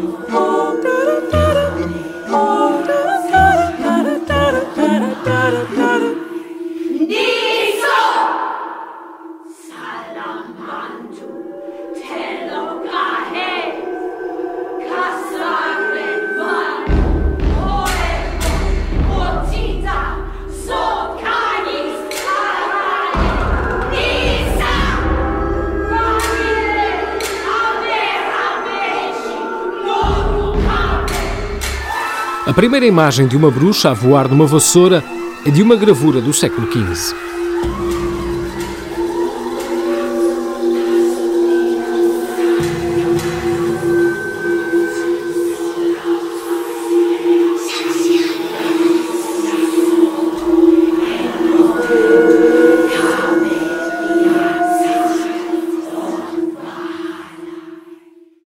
da da da da da A primeira imagem de uma bruxa a voar numa vassoura é de uma gravura do século XV.